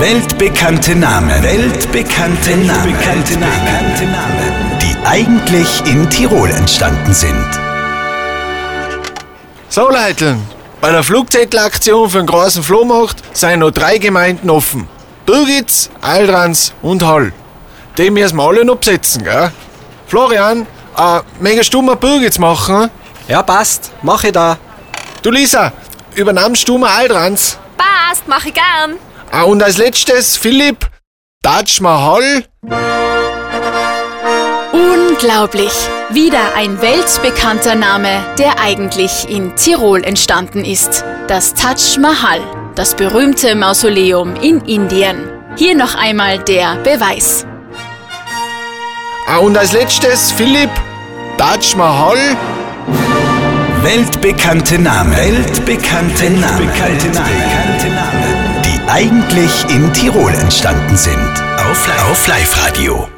Weltbekannte Namen. Weltbekannte Namen. Weltbekannte Namen. Die eigentlich in Tirol entstanden sind. So, Leute, bei der Flugzettelaktion für den großen Flohmarkt sind noch drei Gemeinden offen. Birgitz, Aldrans und Hall. Die müssen wir alle noch besetzen, gell? Florian, äh, möchtest du mal Birgitz machen? Ja, passt. Mach ich da. Du Lisa, übernimmst du mal Aldrans? Passt, mach ich gern. Ah, und als letztes, Philipp, Taj Mahal. Unglaublich! Wieder ein weltbekannter Name, der eigentlich in Tirol entstanden ist. Das Taj Mahal, das berühmte Mausoleum in Indien. Hier noch einmal der Beweis. Ah, und als letztes, Philipp, Taj Mahal. Weltbekannte Namen. Weltbekannte Namen. Weltbekannte Namen. Eigentlich in Tirol entstanden sind. Auf, auf Live-Radio.